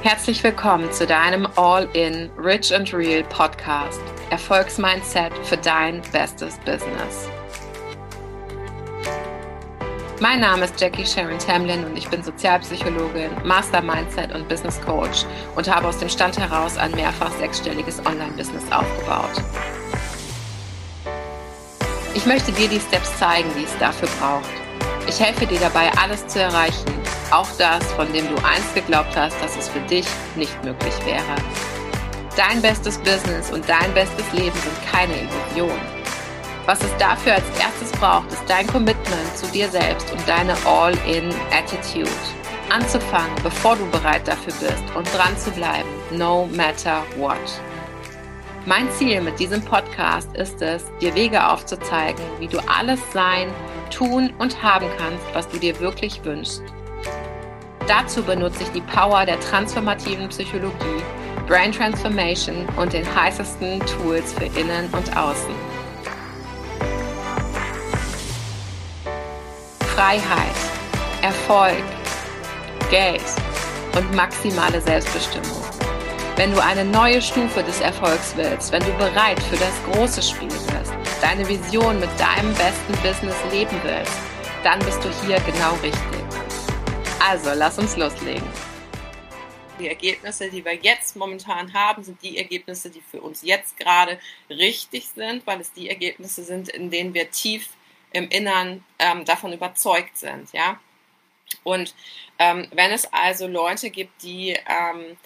Herzlich willkommen zu deinem All-in Rich and Real Podcast. Erfolgsmindset für dein bestes Business. Mein Name ist Jackie Sharon Tamlin und ich bin Sozialpsychologin, Master Mindset und Business Coach und habe aus dem Stand heraus ein mehrfach sechsstelliges Online-Business aufgebaut. Ich möchte dir die Steps zeigen, die es dafür braucht. Ich helfe dir dabei, alles zu erreichen, auch das, von dem du einst geglaubt hast, dass es für dich nicht möglich wäre. Dein bestes Business und dein bestes Leben sind keine Illusion. Was es dafür als erstes braucht, ist dein Commitment zu dir selbst und deine All-in-Attitude. Anzufangen, bevor du bereit dafür bist und dran zu bleiben, no matter what. Mein Ziel mit diesem Podcast ist es, dir Wege aufzuzeigen, wie du alles sein, tun und haben kannst, was du dir wirklich wünschst Dazu benutze ich die Power der transformativen Psychologie, Brain Transformation und den heißesten Tools für Innen und Außen. Freiheit, Erfolg, Geld und maximale Selbstbestimmung. Wenn du eine neue Stufe des Erfolgs willst, wenn du bereit für das große Spiel bist, deine Vision mit deinem besten Business leben willst, dann bist du hier genau richtig. Also, lass uns loslegen. Die Ergebnisse, die wir jetzt momentan haben, sind die Ergebnisse, die für uns jetzt gerade richtig sind, weil es die Ergebnisse sind, in denen wir tief im Innern ähm, davon überzeugt sind, ja. Und ähm, wenn es also Leute gibt, die ähm,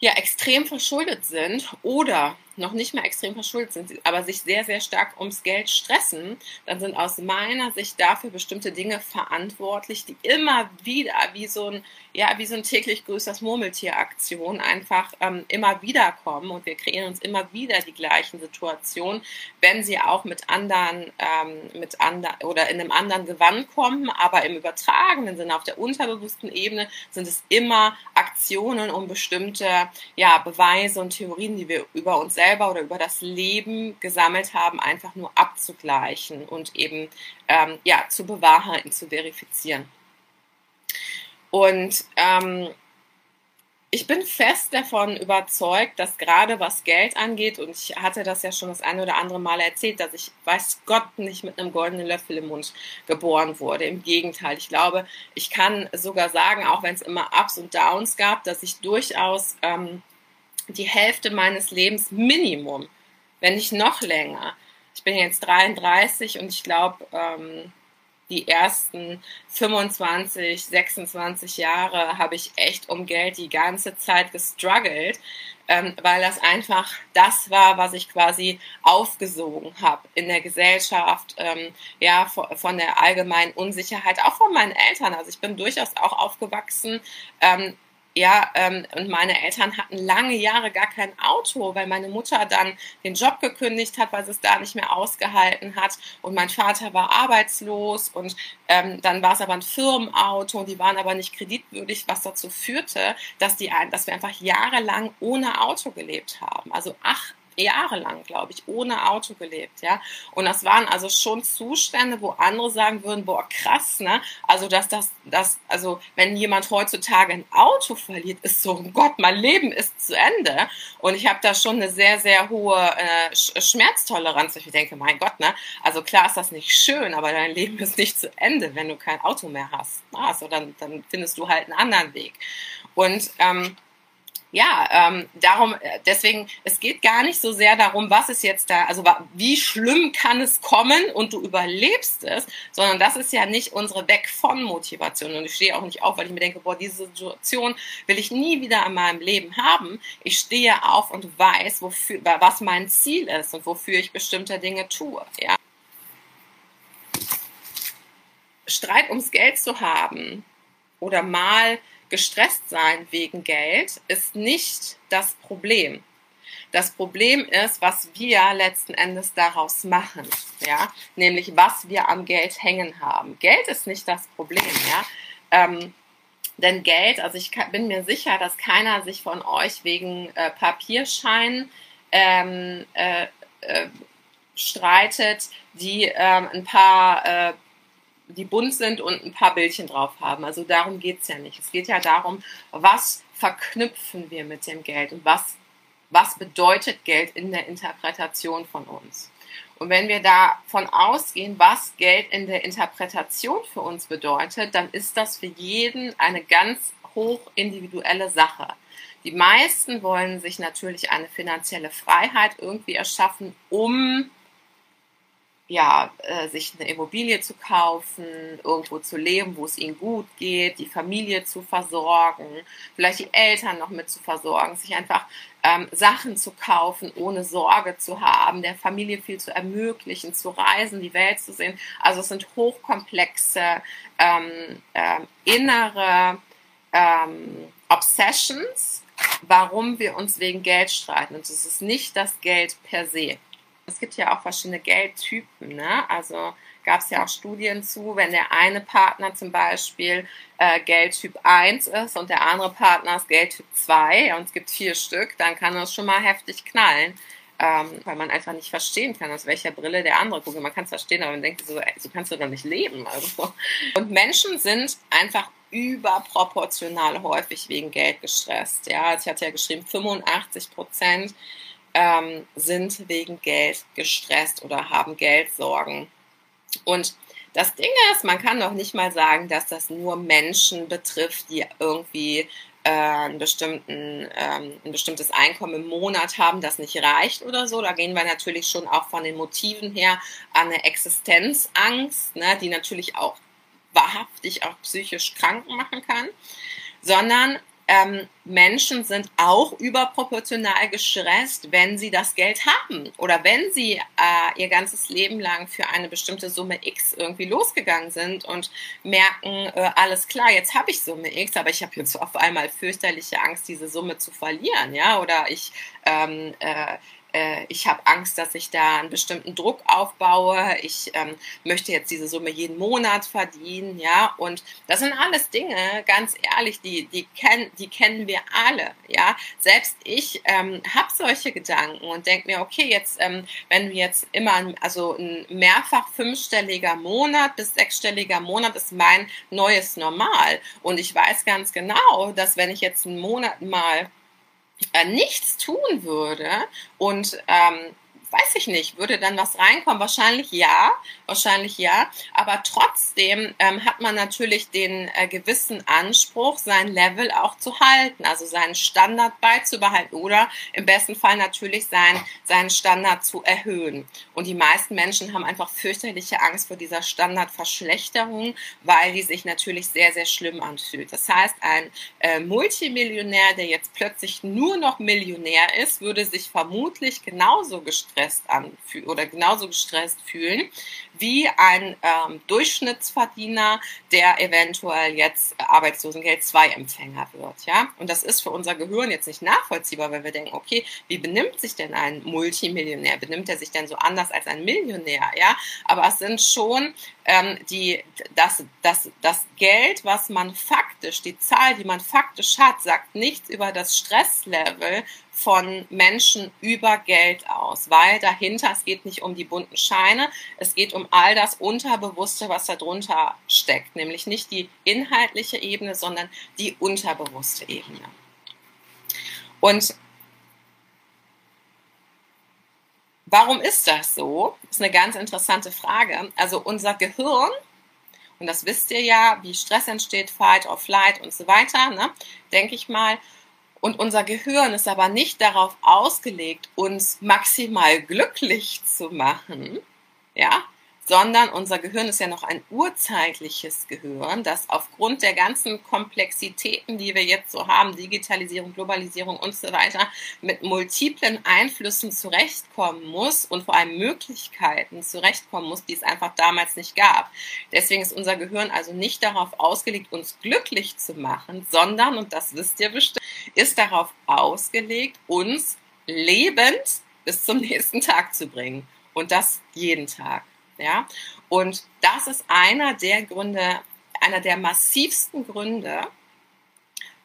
ja extrem verschuldet sind oder noch nicht mehr extrem verschuldet sind, aber sich sehr, sehr stark ums Geld stressen, dann sind aus meiner Sicht dafür bestimmte Dinge verantwortlich, die immer wieder wie so ein, ja, wie so ein täglich größeres Murmeltier-Aktion einfach ähm, immer wieder kommen und wir kreieren uns immer wieder die gleichen Situationen, wenn sie auch mit anderen, ähm, mit anderen oder in einem anderen Gewand kommen, aber im übertragenen Sinne auf der unterbewussten Ebene sind es immer Aktionen, um bestimmte ja, Beweise und Theorien, die wir über uns selbst selber oder über das Leben gesammelt haben, einfach nur abzugleichen und eben ähm, ja, zu bewahrheiten, zu verifizieren. Und ähm, ich bin fest davon überzeugt, dass gerade was Geld angeht, und ich hatte das ja schon das eine oder andere Mal erzählt, dass ich, weiß Gott, nicht mit einem goldenen Löffel im Mund geboren wurde. Im Gegenteil, ich glaube, ich kann sogar sagen, auch wenn es immer Ups und Downs gab, dass ich durchaus ähm, die Hälfte meines Lebens Minimum, wenn nicht noch länger. Ich bin jetzt 33 und ich glaube, ähm, die ersten 25, 26 Jahre habe ich echt um Geld die ganze Zeit gestruggelt, ähm, weil das einfach das war, was ich quasi aufgesogen habe in der Gesellschaft, ähm, ja, von, der allgemeinen Unsicherheit, auch von meinen Eltern. Also ich bin durchaus auch aufgewachsen ähm, ja, ähm, und meine Eltern hatten lange Jahre gar kein Auto, weil meine Mutter dann den Job gekündigt hat, weil sie es da nicht mehr ausgehalten hat. Und mein Vater war arbeitslos und ähm, dann war es aber ein Firmenauto die waren aber nicht kreditwürdig, was dazu führte, dass, die, dass wir einfach jahrelang ohne Auto gelebt haben. Also acht jahrelang, glaube ich, ohne Auto gelebt, ja. Und das waren also schon Zustände, wo andere sagen würden, boah, krass, ne? Also, dass das, das, also, wenn jemand heutzutage ein Auto verliert, ist so, oh Gott, mein Leben ist zu Ende. Und ich habe da schon eine sehr, sehr hohe äh, Schmerztoleranz. Ich denke, mein Gott, ne? Also klar ist das nicht schön, aber dein Leben ist nicht zu Ende, wenn du kein Auto mehr hast. Also dann, dann findest du halt einen anderen Weg. Und ähm, ja, ähm, darum, äh, deswegen, es geht gar nicht so sehr darum, was ist jetzt da, also wie schlimm kann es kommen und du überlebst es, sondern das ist ja nicht unsere Weg von Motivation. Und ich stehe auch nicht auf, weil ich mir denke, boah, diese Situation will ich nie wieder in meinem Leben haben. Ich stehe auf und weiß, wofür, was mein Ziel ist und wofür ich bestimmte Dinge tue. Ja. Streit ums Geld zu haben oder mal gestresst sein wegen Geld ist nicht das Problem. Das Problem ist, was wir letzten Endes daraus machen, ja, nämlich was wir am Geld hängen haben. Geld ist nicht das Problem, ja. Ähm, denn Geld, also ich bin mir sicher, dass keiner sich von euch wegen äh, Papierscheinen ähm, äh, äh, streitet, die ähm, ein paar äh, die bunt sind und ein paar Bildchen drauf haben. Also darum geht es ja nicht. Es geht ja darum, was verknüpfen wir mit dem Geld und was, was bedeutet Geld in der Interpretation von uns. Und wenn wir davon ausgehen, was Geld in der Interpretation für uns bedeutet, dann ist das für jeden eine ganz hoch individuelle Sache. Die meisten wollen sich natürlich eine finanzielle Freiheit irgendwie erschaffen, um ja, äh, sich eine Immobilie zu kaufen, irgendwo zu leben, wo es ihnen gut geht, die Familie zu versorgen, vielleicht die Eltern noch mit zu versorgen, sich einfach ähm, Sachen zu kaufen, ohne Sorge zu haben, der Familie viel zu ermöglichen, zu reisen, die Welt zu sehen. Also es sind hochkomplexe ähm, äh, innere ähm, Obsessions, warum wir uns wegen Geld streiten. Und es ist nicht das Geld per se. Es gibt ja auch verschiedene Geldtypen. Ne? Also gab es ja auch Studien zu, wenn der eine Partner zum Beispiel äh, Geldtyp 1 ist und der andere Partner ist Geldtyp 2 und es gibt vier Stück, dann kann das schon mal heftig knallen. Ähm, weil man einfach nicht verstehen kann, aus welcher Brille der andere guckt. Man kann es verstehen, aber man denkt so, ey, so kannst du doch nicht leben. Also. Und Menschen sind einfach überproportional häufig wegen Geld gestresst. Ja, also ich hatte ja geschrieben, 85 Prozent ähm, sind wegen Geld gestresst oder haben Geldsorgen. Und das Ding ist, man kann doch nicht mal sagen, dass das nur Menschen betrifft, die irgendwie äh, einen bestimmten, ähm, ein bestimmtes Einkommen im Monat haben, das nicht reicht oder so. Da gehen wir natürlich schon auch von den Motiven her an eine Existenzangst, ne, die natürlich auch wahrhaftig auch psychisch krank machen kann, sondern ähm, Menschen sind auch überproportional gestresst, wenn sie das Geld haben oder wenn sie äh, ihr ganzes Leben lang für eine bestimmte Summe X irgendwie losgegangen sind und merken, äh, alles klar, jetzt habe ich Summe X, aber ich habe jetzt auf einmal fürchterliche Angst, diese Summe zu verlieren, ja, oder ich ähm, äh, ich habe Angst, dass ich da einen bestimmten Druck aufbaue, ich ähm, möchte jetzt diese Summe jeden Monat verdienen, ja, und das sind alles Dinge, ganz ehrlich, die, die, kenn, die kennen wir alle, ja, selbst ich ähm, habe solche Gedanken und denke mir, okay, jetzt, ähm, wenn wir jetzt immer, also ein mehrfach fünfstelliger Monat bis sechsstelliger Monat ist mein neues Normal. Und ich weiß ganz genau, dass wenn ich jetzt einen Monat mal äh, nichts tun würde und ähm, weiß ich nicht, würde dann was reinkommen? Wahrscheinlich ja, wahrscheinlich ja. Aber trotzdem ähm, hat man natürlich den äh, gewissen Anspruch, sein Level auch zu halten, also seinen Standard beizubehalten oder im besten Fall natürlich sein, seinen Standard zu erhöhen. Und die meisten Menschen haben einfach fürchterliche Angst vor dieser Standardverschlechterung, weil die sich natürlich sehr, sehr schlimm anfühlt. Das heißt, ein äh, Multimillionär, der jetzt plötzlich nur noch Millionär ist, würde sich vermutlich genauso gestresst anfühlen oder genauso gestresst fühlen wie ein ähm, Durchschnittsverdiener, der eventuell jetzt Arbeitslosengeld 2 Empfänger wird, ja. Und das ist für unser Gehirn jetzt nicht nachvollziehbar, weil wir denken, okay, wie benimmt sich denn ein Multimillionär? Benimmt er sich denn so anders als ein Millionär, ja? Aber es sind schon ähm, die, das, das, das Geld, was man faktisch, die Zahl, die man faktisch hat, sagt nichts über das Stresslevel von Menschen über Geld aus, weil dahinter, es geht nicht um die bunten Scheine, es geht um all das Unterbewusste, was darunter steckt, nämlich nicht die inhaltliche Ebene, sondern die unterbewusste Ebene. Und warum ist das so? Das ist eine ganz interessante Frage. Also unser Gehirn, und das wisst ihr ja, wie Stress entsteht, Fight or Flight und so weiter, ne? denke ich mal, und unser Gehirn ist aber nicht darauf ausgelegt, uns maximal glücklich zu machen, ja, sondern unser Gehirn ist ja noch ein urzeitliches Gehirn, das aufgrund der ganzen Komplexitäten, die wir jetzt so haben, Digitalisierung, Globalisierung und so weiter, mit multiplen Einflüssen zurechtkommen muss und vor allem Möglichkeiten zurechtkommen muss, die es einfach damals nicht gab. Deswegen ist unser Gehirn also nicht darauf ausgelegt, uns glücklich zu machen, sondern, und das wisst ihr bestimmt, ist darauf ausgelegt, uns lebend bis zum nächsten Tag zu bringen. Und das jeden Tag. Ja? Und das ist einer der Gründe, einer der massivsten Gründe,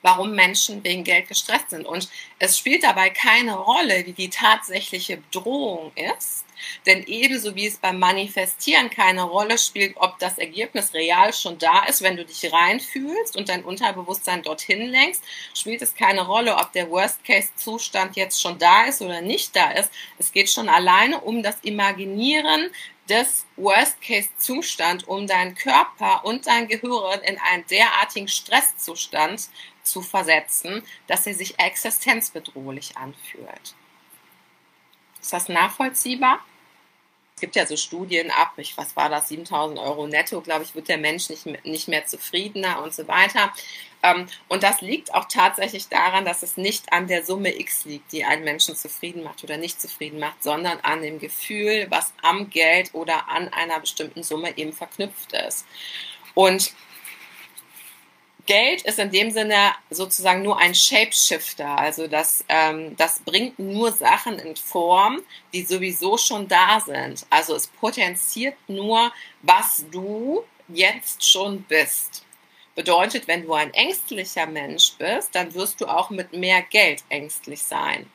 warum Menschen wegen Geld gestresst sind. Und es spielt dabei keine Rolle, wie die tatsächliche Bedrohung ist. Denn ebenso wie es beim Manifestieren keine Rolle spielt, ob das Ergebnis real schon da ist, wenn du dich reinfühlst und dein Unterbewusstsein dorthin lenkst, spielt es keine Rolle, ob der Worst-Case-Zustand jetzt schon da ist oder nicht da ist. Es geht schon alleine um das Imaginieren des Worst-Case-Zustand, um deinen Körper und dein Gehirn in einen derartigen Stresszustand zu versetzen, dass er sich existenzbedrohlich anfühlt. Ist das nachvollziehbar? Gibt ja so Studien ab, ich, was war das, 7000 Euro netto, glaube ich, wird der Mensch nicht, nicht mehr zufriedener und so weiter. Ähm, und das liegt auch tatsächlich daran, dass es nicht an der Summe X liegt, die einen Menschen zufrieden macht oder nicht zufrieden macht, sondern an dem Gefühl, was am Geld oder an einer bestimmten Summe eben verknüpft ist. Und Geld ist in dem Sinne sozusagen nur ein Shapeshifter. Also das, ähm, das bringt nur Sachen in Form, die sowieso schon da sind. Also es potenziert nur, was du jetzt schon bist. Bedeutet, wenn du ein ängstlicher Mensch bist, dann wirst du auch mit mehr Geld ängstlich sein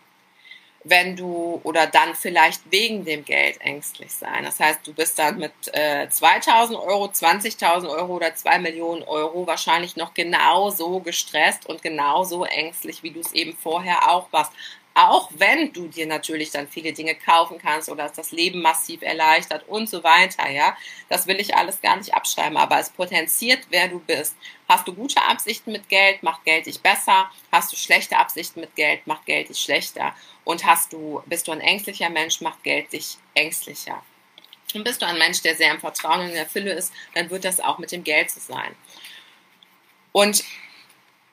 wenn du oder dann vielleicht wegen dem Geld ängstlich sein. Das heißt, du bist dann mit äh, 2000 Euro, 20.000 Euro oder 2 Millionen Euro wahrscheinlich noch genauso gestresst und genauso ängstlich, wie du es eben vorher auch warst. Auch wenn du dir natürlich dann viele Dinge kaufen kannst oder es das Leben massiv erleichtert und so weiter, ja. Das will ich alles gar nicht abschreiben, aber es potenziert, wer du bist. Hast du gute Absichten mit Geld, macht Geld dich besser. Hast du schlechte Absichten mit Geld, macht Geld dich schlechter. Und hast du, bist du ein ängstlicher Mensch, macht Geld dich ängstlicher. Und bist du ein Mensch, der sehr im Vertrauen und in der Fülle ist, dann wird das auch mit dem Geld so sein. Und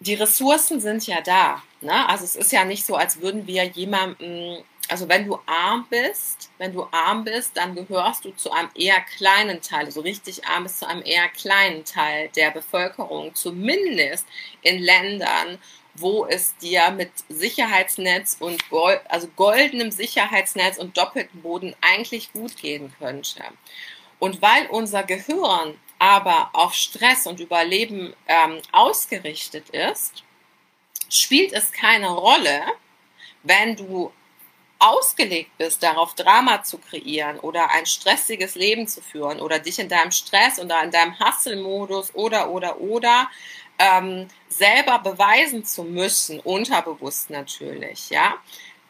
die Ressourcen sind ja da. Ne? Also es ist ja nicht so, als würden wir jemanden, also wenn du arm bist, wenn du arm bist, dann gehörst du zu einem eher kleinen Teil, also richtig arm bist zu einem eher kleinen Teil der Bevölkerung, zumindest in Ländern, wo es dir mit Sicherheitsnetz und Gold, also goldenem Sicherheitsnetz und doppeltem Boden eigentlich gut gehen könnte. Und weil unser Gehirn aber auf Stress und Überleben ähm, ausgerichtet ist, spielt es keine Rolle, wenn du ausgelegt bist, darauf Drama zu kreieren oder ein stressiges Leben zu führen oder dich in deinem Stress oder in deinem Hustle-Modus oder, oder, oder ähm, selber beweisen zu müssen, unterbewusst natürlich, ja,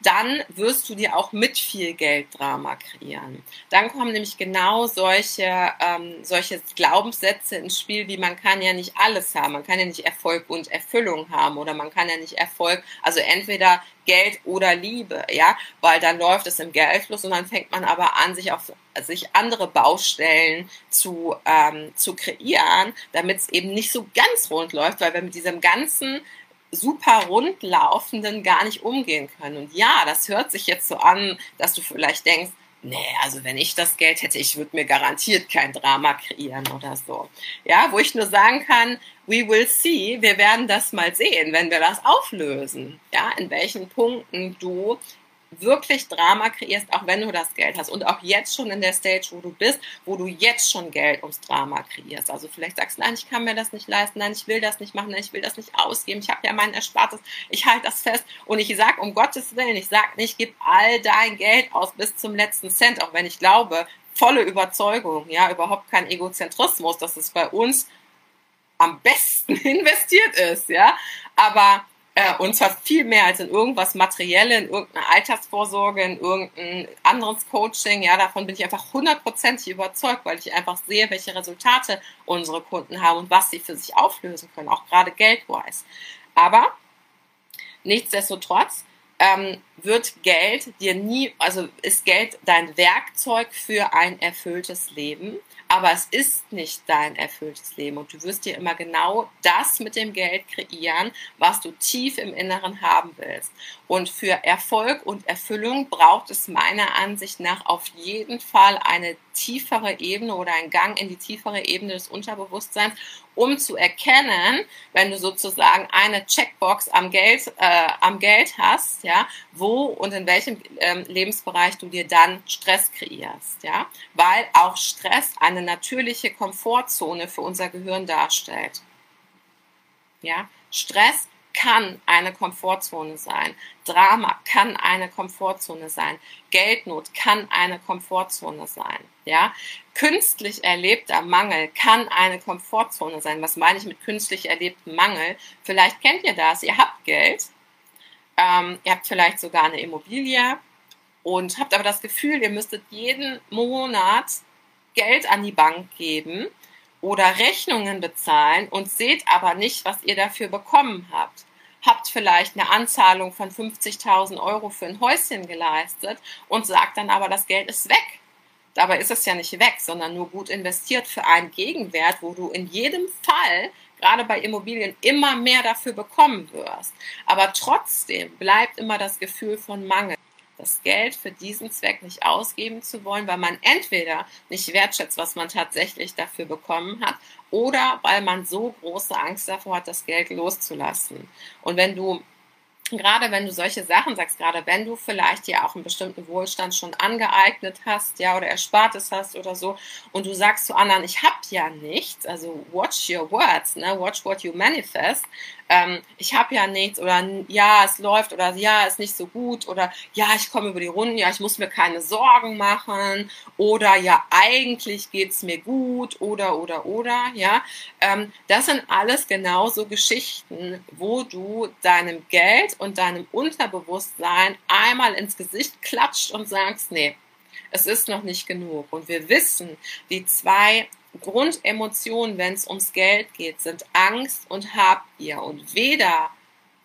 dann wirst du dir auch mit viel Geld Drama kreieren. Dann kommen nämlich genau solche, ähm, solche Glaubenssätze ins Spiel, wie man kann ja nicht alles haben. Man kann ja nicht Erfolg und Erfüllung haben oder man kann ja nicht Erfolg, also entweder Geld oder Liebe, ja, weil dann läuft es im Geldfluss und dann fängt man aber an, sich auf sich andere Baustellen zu, ähm, zu kreieren, damit es eben nicht so ganz rund läuft, weil wir mit diesem ganzen super rundlaufenden gar nicht umgehen können. Und ja, das hört sich jetzt so an, dass du vielleicht denkst, nee, also wenn ich das Geld hätte, ich würde mir garantiert kein Drama kreieren oder so. Ja, wo ich nur sagen kann, we will see, wir werden das mal sehen, wenn wir das auflösen. Ja, in welchen Punkten du wirklich Drama kreierst, auch wenn du das Geld hast. Und auch jetzt schon in der Stage, wo du bist, wo du jetzt schon Geld ums Drama kreierst. Also vielleicht sagst du, nein, ich kann mir das nicht leisten, nein, ich will das nicht machen, nein, ich will das nicht ausgeben, ich habe ja mein Erspartes, ich halte das fest. Und ich sage, um Gottes Willen, ich sage nicht, gib all dein Geld aus bis zum letzten Cent, auch wenn ich glaube, volle Überzeugung, ja, überhaupt kein Egozentrismus, dass es bei uns am besten investiert ist, ja. Aber äh, und zwar viel mehr als in irgendwas Materielles, in irgendeine Altersvorsorge, in irgendein anderes Coaching. Ja, davon bin ich einfach hundertprozentig überzeugt, weil ich einfach sehe, welche Resultate unsere Kunden haben und was sie für sich auflösen können, auch gerade geldwise. Aber nichtsdestotrotz ähm, wird Geld dir nie, also ist Geld dein Werkzeug für ein erfülltes Leben aber es ist nicht dein erfülltes Leben und du wirst dir immer genau das mit dem Geld kreieren, was du tief im Inneren haben willst. Und für Erfolg und Erfüllung braucht es meiner Ansicht nach auf jeden Fall eine tiefere Ebene oder einen Gang in die tiefere Ebene des Unterbewusstseins, um zu erkennen, wenn du sozusagen eine Checkbox am Geld, äh, am Geld hast, ja, und in welchem ähm, Lebensbereich du dir dann Stress kreierst, ja, weil auch Stress eine natürliche Komfortzone für unser Gehirn darstellt. Ja, Stress kann eine Komfortzone sein. Drama kann eine Komfortzone sein. Geldnot kann eine Komfortzone sein. Ja, künstlich erlebter Mangel kann eine Komfortzone sein. Was meine ich mit künstlich erlebtem Mangel? Vielleicht kennt ihr das. Ihr habt Geld. Ähm, ihr habt vielleicht sogar eine Immobilie und habt aber das Gefühl, ihr müsstet jeden Monat Geld an die Bank geben oder Rechnungen bezahlen und seht aber nicht, was ihr dafür bekommen habt. Habt vielleicht eine Anzahlung von 50.000 Euro für ein Häuschen geleistet und sagt dann aber, das Geld ist weg. Dabei ist es ja nicht weg, sondern nur gut investiert für einen Gegenwert, wo du in jedem Fall, gerade bei Immobilien, immer mehr dafür bekommen wirst. Aber trotzdem bleibt immer das Gefühl von Mangel das Geld für diesen Zweck nicht ausgeben zu wollen, weil man entweder nicht wertschätzt, was man tatsächlich dafür bekommen hat, oder weil man so große Angst davor hat, das Geld loszulassen. Und wenn du gerade wenn du solche Sachen sagst, gerade wenn du vielleicht dir auch einen bestimmten Wohlstand schon angeeignet hast, ja, oder Erspartes hast oder so, und du sagst zu anderen, ich habe ja nichts, also watch your words, ne, watch what you manifest, ähm, ich habe ja nichts oder ja, es läuft oder ja, ist nicht so gut oder ja, ich komme über die Runden, ja, ich muss mir keine Sorgen machen oder ja, eigentlich geht's mir gut oder oder oder, ja, ähm, das sind alles genauso Geschichten, wo du deinem Geld und deinem Unterbewusstsein einmal ins Gesicht klatscht und sagst, nee, es ist noch nicht genug. Und wir wissen, die zwei Grundemotionen, wenn es ums Geld geht, sind Angst und Habgier. Und weder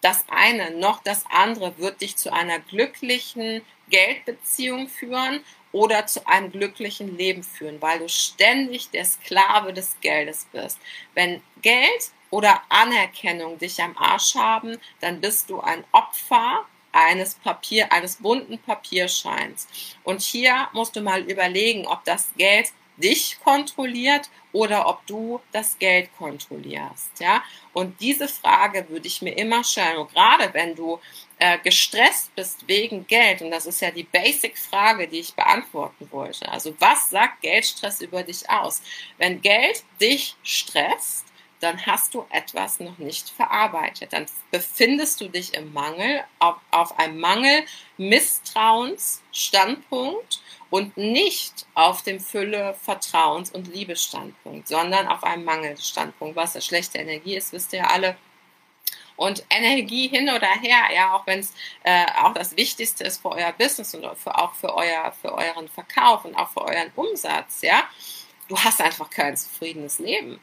das eine noch das andere wird dich zu einer glücklichen Geldbeziehung führen oder zu einem glücklichen Leben führen, weil du ständig der Sklave des Geldes bist. Wenn Geld oder Anerkennung dich am Arsch haben, dann bist du ein Opfer eines Papier, eines bunten Papierscheins. Und hier musst du mal überlegen, ob das Geld dich kontrolliert oder ob du das Geld kontrollierst, ja. Und diese Frage würde ich mir immer stellen. Und gerade wenn du äh, gestresst bist wegen Geld, und das ist ja die Basic-Frage, die ich beantworten wollte. Also was sagt Geldstress über dich aus? Wenn Geld dich stresst, dann hast du etwas noch nicht verarbeitet. Dann befindest du dich im Mangel, auf, auf einem Mangel, Misstrauensstandpunkt und nicht auf dem Fülle, Vertrauens- und Liebesstandpunkt, sondern auf einem Mangelstandpunkt. Was eine schlechte Energie ist, wisst ihr ja alle. Und Energie hin oder her, ja, auch wenn es äh, auch das Wichtigste ist für euer Business und für, auch für, euer, für euren Verkauf und auch für euren Umsatz, ja, du hast einfach kein zufriedenes Leben.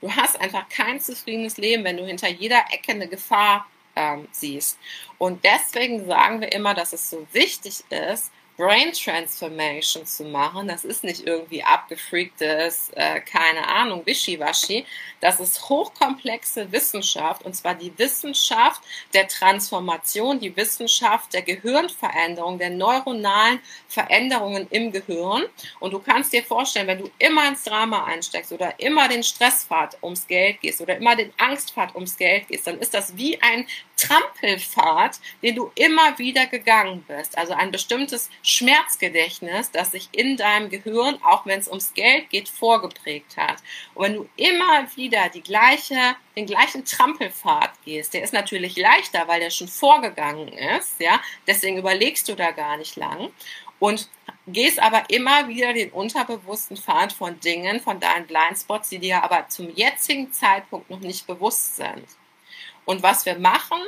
Du hast einfach kein zufriedenes Leben, wenn du hinter jeder Ecke eine Gefahr ähm, siehst. Und deswegen sagen wir immer, dass es so wichtig ist, Brain Transformation zu machen, das ist nicht irgendwie abgefreaktes, äh, keine Ahnung, Wischiwaschi. Das ist hochkomplexe Wissenschaft und zwar die Wissenschaft der Transformation, die Wissenschaft der Gehirnveränderung, der neuronalen Veränderungen im Gehirn. Und du kannst dir vorstellen, wenn du immer ins Drama einsteckst oder immer den Stresspfad ums Geld gehst oder immer den Angstpfad ums Geld gehst, dann ist das wie ein Trampelpfad, den du immer wieder gegangen bist. Also ein bestimmtes Schmerzgedächtnis, das sich in deinem Gehirn, auch wenn es ums Geld geht, vorgeprägt hat. Und wenn du immer wieder die gleiche, den gleichen Trampelpfad gehst, der ist natürlich leichter, weil der schon vorgegangen ist, ja, deswegen überlegst du da gar nicht lang und gehst aber immer wieder den unterbewussten Pfad von Dingen, von deinen Blindspots, die dir aber zum jetzigen Zeitpunkt noch nicht bewusst sind. Und was wir machen,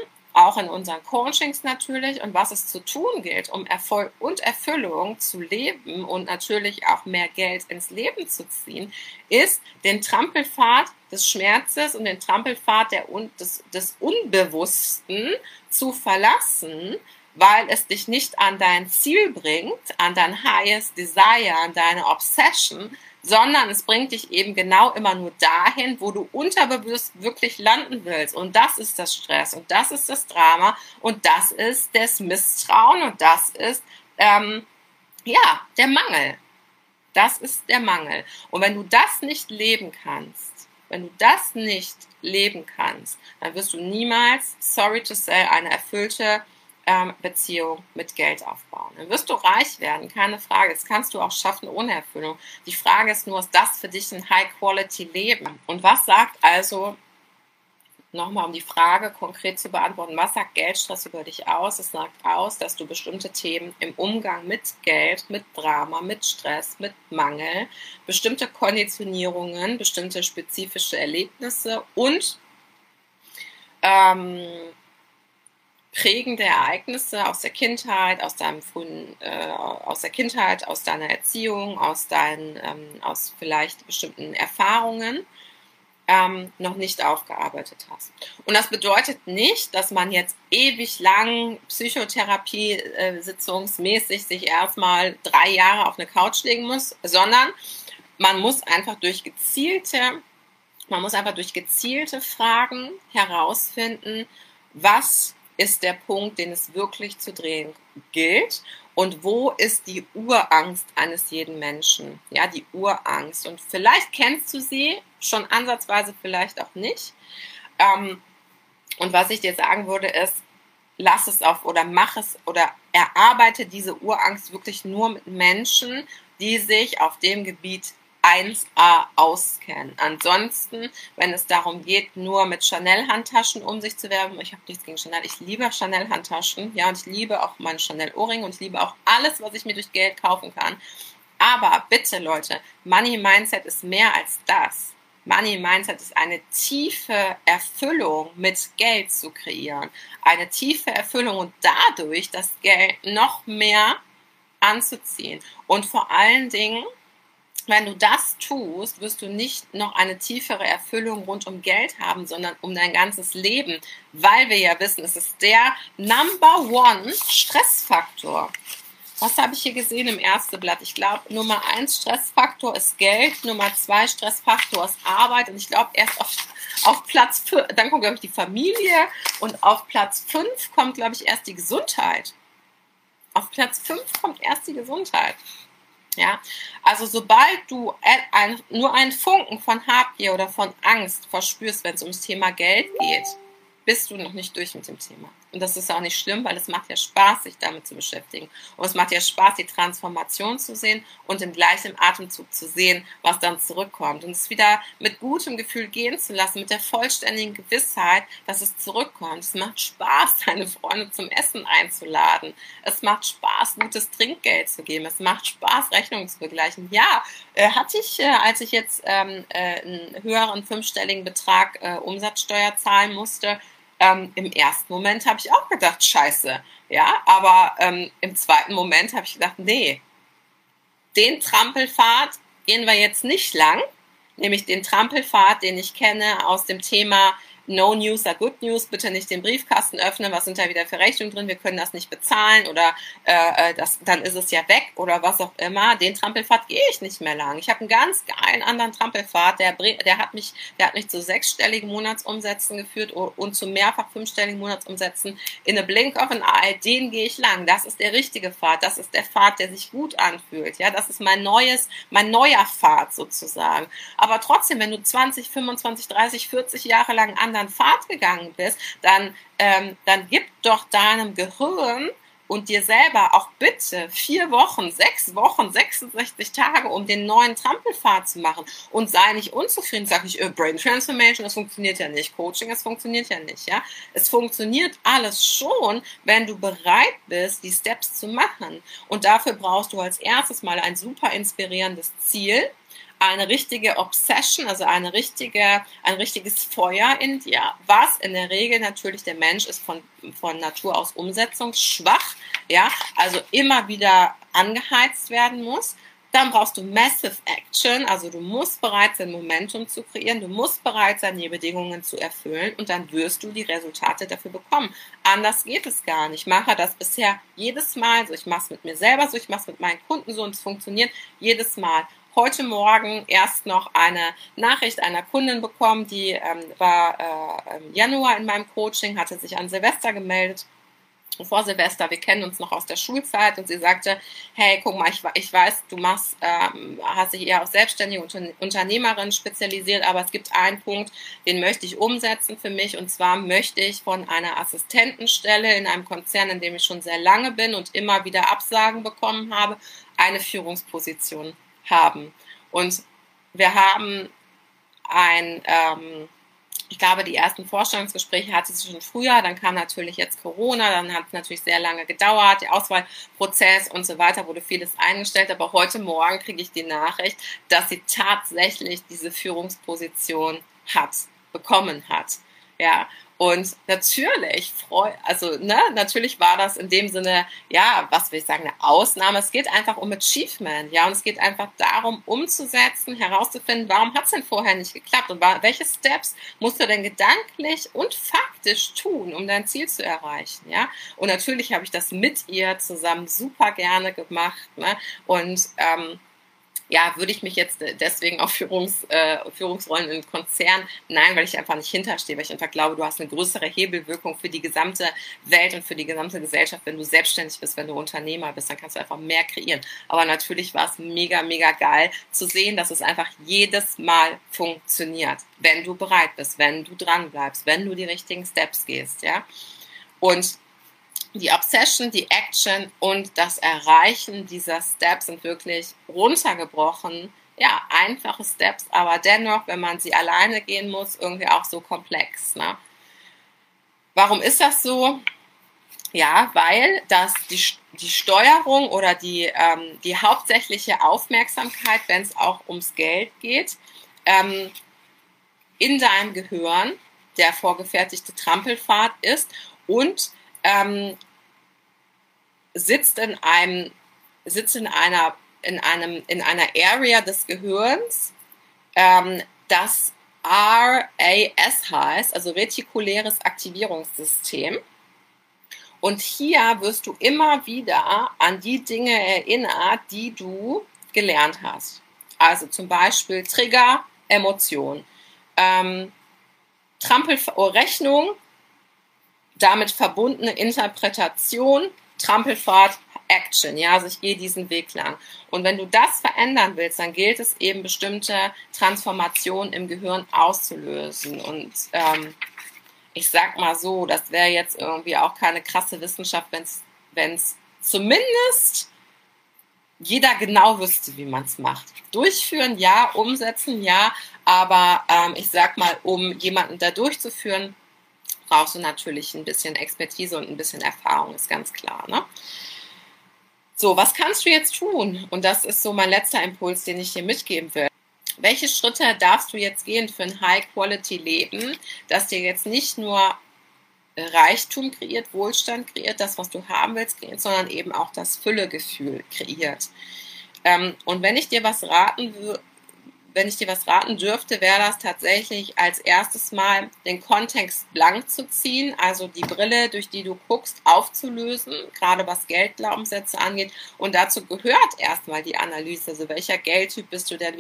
auch in unseren Coachings natürlich und was es zu tun gilt, um Erfolg und Erfüllung zu leben und natürlich auch mehr Geld ins Leben zu ziehen, ist den Trampelpfad des Schmerzes und den Trampelpfad der, des, des Unbewussten zu verlassen, weil es dich nicht an dein Ziel bringt, an dein highest desire, an deine Obsession, sondern es bringt dich eben genau immer nur dahin, wo du unterbewusst wirklich landen willst. Und das ist das Stress und das ist das Drama und das ist das Misstrauen und das ist ähm, ja der Mangel. Das ist der Mangel. Und wenn du das nicht leben kannst, wenn du das nicht leben kannst, dann wirst du niemals, sorry to say, eine erfüllte ähm, Beziehung mit Geld aufbauen. Dann wirst du reich werden, keine Frage. Das kannst du auch schaffen ohne Erfüllung. Die Frage ist nur, ist das für dich ein High-Quality-Leben? Und was sagt also nochmal um die Frage konkret zu beantworten, was sagt Geldstress über dich aus? Es sagt aus, dass du bestimmte Themen im Umgang mit Geld, mit Drama, mit Stress, mit Mangel, bestimmte Konditionierungen, bestimmte spezifische Erlebnisse und ähm, prägende Ereignisse aus der Kindheit, aus deinem frühen, äh, aus der Kindheit, aus deiner Erziehung, aus deinen, ähm, aus vielleicht bestimmten Erfahrungen ähm, noch nicht aufgearbeitet hast. Und das bedeutet nicht, dass man jetzt ewig lang Psychotherapie-sitzungsmäßig sich erstmal drei Jahre auf eine Couch legen muss, sondern man muss einfach durch gezielte, man muss einfach durch gezielte Fragen herausfinden, was ist der Punkt, den es wirklich zu drehen gilt und wo ist die Urangst eines jeden Menschen? Ja, die Urangst. Und vielleicht kennst du sie schon ansatzweise, vielleicht auch nicht. Ähm, und was ich dir sagen würde, ist, lass es auf oder mach es oder erarbeite diese Urangst wirklich nur mit Menschen, die sich auf dem Gebiet 1a auskennen. Ansonsten, wenn es darum geht, nur mit Chanel-Handtaschen um sich zu werben, ich habe nichts gegen Chanel, ich liebe Chanel-Handtaschen, ja, und ich liebe auch meinen Chanel-Ohrring und ich liebe auch alles, was ich mir durch Geld kaufen kann. Aber bitte, Leute, Money Mindset ist mehr als das. Money Mindset ist eine tiefe Erfüllung mit Geld zu kreieren. Eine tiefe Erfüllung und dadurch das Geld noch mehr anzuziehen. Und vor allen Dingen wenn du das tust, wirst du nicht noch eine tiefere Erfüllung rund um Geld haben, sondern um dein ganzes Leben, weil wir ja wissen, es ist der Number One Stressfaktor. Was habe ich hier gesehen im ersten Blatt? Ich glaube, Nummer eins Stressfaktor ist Geld, Nummer zwei Stressfaktor ist Arbeit und ich glaube erst auf, auf Platz fünf, dann kommt glaube ich die Familie und auf Platz fünf kommt glaube ich erst die Gesundheit. Auf Platz fünf kommt erst die Gesundheit. Ja, also sobald du ein, nur einen Funken von Habgier oder von Angst verspürst, wenn es ums Thema Geld geht, bist du noch nicht durch mit dem Thema. Und das ist auch nicht schlimm, weil es macht ja Spaß, sich damit zu beschäftigen. Und es macht ja Spaß, die Transformation zu sehen und im gleichen Atemzug zu sehen, was dann zurückkommt. Und es wieder mit gutem Gefühl gehen zu lassen, mit der vollständigen Gewissheit, dass es zurückkommt. Es macht Spaß, seine Freunde zum Essen einzuladen. Es macht Spaß, gutes Trinkgeld zu geben. Es macht Spaß, Rechnungen zu begleichen. Ja, äh, hatte ich, äh, als ich jetzt ähm, äh, einen höheren fünfstelligen Betrag Umsatzsteuer zahlen musste, ähm, Im ersten Moment habe ich auch gedacht, scheiße. Ja, aber ähm, im zweiten Moment habe ich gedacht, nee, den Trampelpfad gehen wir jetzt nicht lang, nämlich den Trampelpfad, den ich kenne aus dem Thema No News are Good News, bitte nicht den Briefkasten öffnen, was sind da wieder für Rechnungen drin, wir können das nicht bezahlen oder äh, äh, das, dann ist es ja weg oder was auch immer. Den Trampelpfad gehe ich nicht mehr lang. Ich habe einen ganz geilen anderen Trampelpfad, der, der, hat mich, der hat mich zu sechsstelligen Monatsumsätzen geführt und zu mehrfach fünfstelligen Monatsumsätzen in a blink of an eye. Den gehe ich lang. Das ist der richtige Pfad. Das ist der Pfad, der sich gut anfühlt. Ja, das ist mein neues, mein neuer Pfad sozusagen. Aber trotzdem, wenn du 20, 25, 30, 40 Jahre lang anderen Pfad gegangen bist, dann, ähm, dann gib doch deinem Gehirn und dir selber auch bitte vier Wochen, sechs Wochen, 66 Tage, um den neuen Trampelpfad zu machen und sei nicht unzufrieden, sag ich, äh, Brain Transformation, das funktioniert ja nicht, Coaching, das funktioniert ja nicht, ja. Es funktioniert alles schon, wenn du bereit bist, die Steps zu machen. Und dafür brauchst du als erstes mal ein super inspirierendes Ziel, eine richtige Obsession, also eine richtige, ein richtiges Feuer in dir, was in der Regel natürlich der Mensch ist von, von Natur aus umsetzungsschwach, ja, also immer wieder angeheizt werden muss. Dann brauchst du Massive Action, also du musst bereit sein, Momentum zu kreieren, du musst bereit sein, die Bedingungen zu erfüllen und dann wirst du die Resultate dafür bekommen. Anders geht es gar nicht. Ich mache das bisher jedes Mal so. Ich mache es mit mir selber so, ich mache es mit meinen Kunden so und es funktioniert jedes Mal heute Morgen erst noch eine Nachricht einer Kundin bekommen, die ähm, war äh, im Januar in meinem Coaching, hatte sich an Silvester gemeldet. Vor Silvester, wir kennen uns noch aus der Schulzeit und sie sagte, hey, guck mal, ich, ich weiß, du machst, ähm, hast dich eher auf selbstständige Unternehmerin spezialisiert, aber es gibt einen Punkt, den möchte ich umsetzen für mich. Und zwar möchte ich von einer Assistentenstelle in einem Konzern, in dem ich schon sehr lange bin und immer wieder Absagen bekommen habe, eine Führungsposition haben. Und wir haben ein, ähm, ich glaube, die ersten Vorstellungsgespräche hatte sie schon früher, dann kam natürlich jetzt Corona, dann hat es natürlich sehr lange gedauert, der Auswahlprozess und so weiter wurde vieles eingestellt, aber heute Morgen kriege ich die Nachricht, dass sie tatsächlich diese Führungsposition hat, bekommen hat. Ja, und natürlich freu, also ne, natürlich war das in dem Sinne, ja, was will ich sagen, eine Ausnahme. Es geht einfach um Achievement, ja, und es geht einfach darum, umzusetzen, herauszufinden, warum hat es denn vorher nicht geklappt und welche Steps musst du denn gedanklich und faktisch tun, um dein Ziel zu erreichen, ja. Und natürlich habe ich das mit ihr zusammen super gerne gemacht, ne, und ähm, ja, würde ich mich jetzt deswegen auf Führungs, äh, Führungsrollen in Konzern? Nein, weil ich einfach nicht hinterstehe, weil ich einfach glaube, du hast eine größere Hebelwirkung für die gesamte Welt und für die gesamte Gesellschaft, wenn du selbstständig bist, wenn du Unternehmer bist, dann kannst du einfach mehr kreieren. Aber natürlich war es mega, mega geil zu sehen, dass es einfach jedes Mal funktioniert, wenn du bereit bist, wenn du dran bleibst, wenn du die richtigen Steps gehst, ja. Und die Obsession, die Action und das Erreichen dieser Steps sind wirklich runtergebrochen. Ja, einfache Steps, aber dennoch, wenn man sie alleine gehen muss, irgendwie auch so komplex. Ne? Warum ist das so? Ja, weil das die, die Steuerung oder die, ähm, die hauptsächliche Aufmerksamkeit, wenn es auch ums Geld geht, ähm, in deinem Gehirn der vorgefertigte Trampelpfad ist und ähm, sitzt in einem, sitzt in einer, in einem, in einer Area des Gehirns, ähm, das RAS heißt, also retikuläres Aktivierungssystem. Und hier wirst du immer wieder an die Dinge erinnert, die du gelernt hast. Also zum Beispiel Trigger, Emotion, ähm, Trampel, Rechnung, damit verbundene Interpretation, Trampelfahrt, Action, ja, also ich gehe diesen Weg lang. Und wenn du das verändern willst, dann gilt es eben bestimmte Transformationen im Gehirn auszulösen. Und ähm, ich sag mal so, das wäre jetzt irgendwie auch keine krasse Wissenschaft, wenn es zumindest jeder genau wüsste, wie man es macht. Durchführen, ja, umsetzen, ja, aber ähm, ich sag mal, um jemanden da durchzuführen, brauchst du natürlich ein bisschen Expertise und ein bisschen Erfahrung, ist ganz klar. Ne? So, was kannst du jetzt tun? Und das ist so mein letzter Impuls, den ich dir mitgeben will. Welche Schritte darfst du jetzt gehen für ein High-Quality-Leben, das dir jetzt nicht nur Reichtum kreiert, Wohlstand kreiert, das, was du haben willst, kreiert, sondern eben auch das Füllegefühl kreiert. Ähm, und wenn ich dir was raten würde, wenn ich dir was raten dürfte, wäre das tatsächlich als erstes Mal den Kontext blank zu ziehen, also die Brille, durch die du guckst, aufzulösen, gerade was Geldglaubenssätze angeht. Und dazu gehört erstmal die Analyse, also welcher Geldtyp bist du denn, wie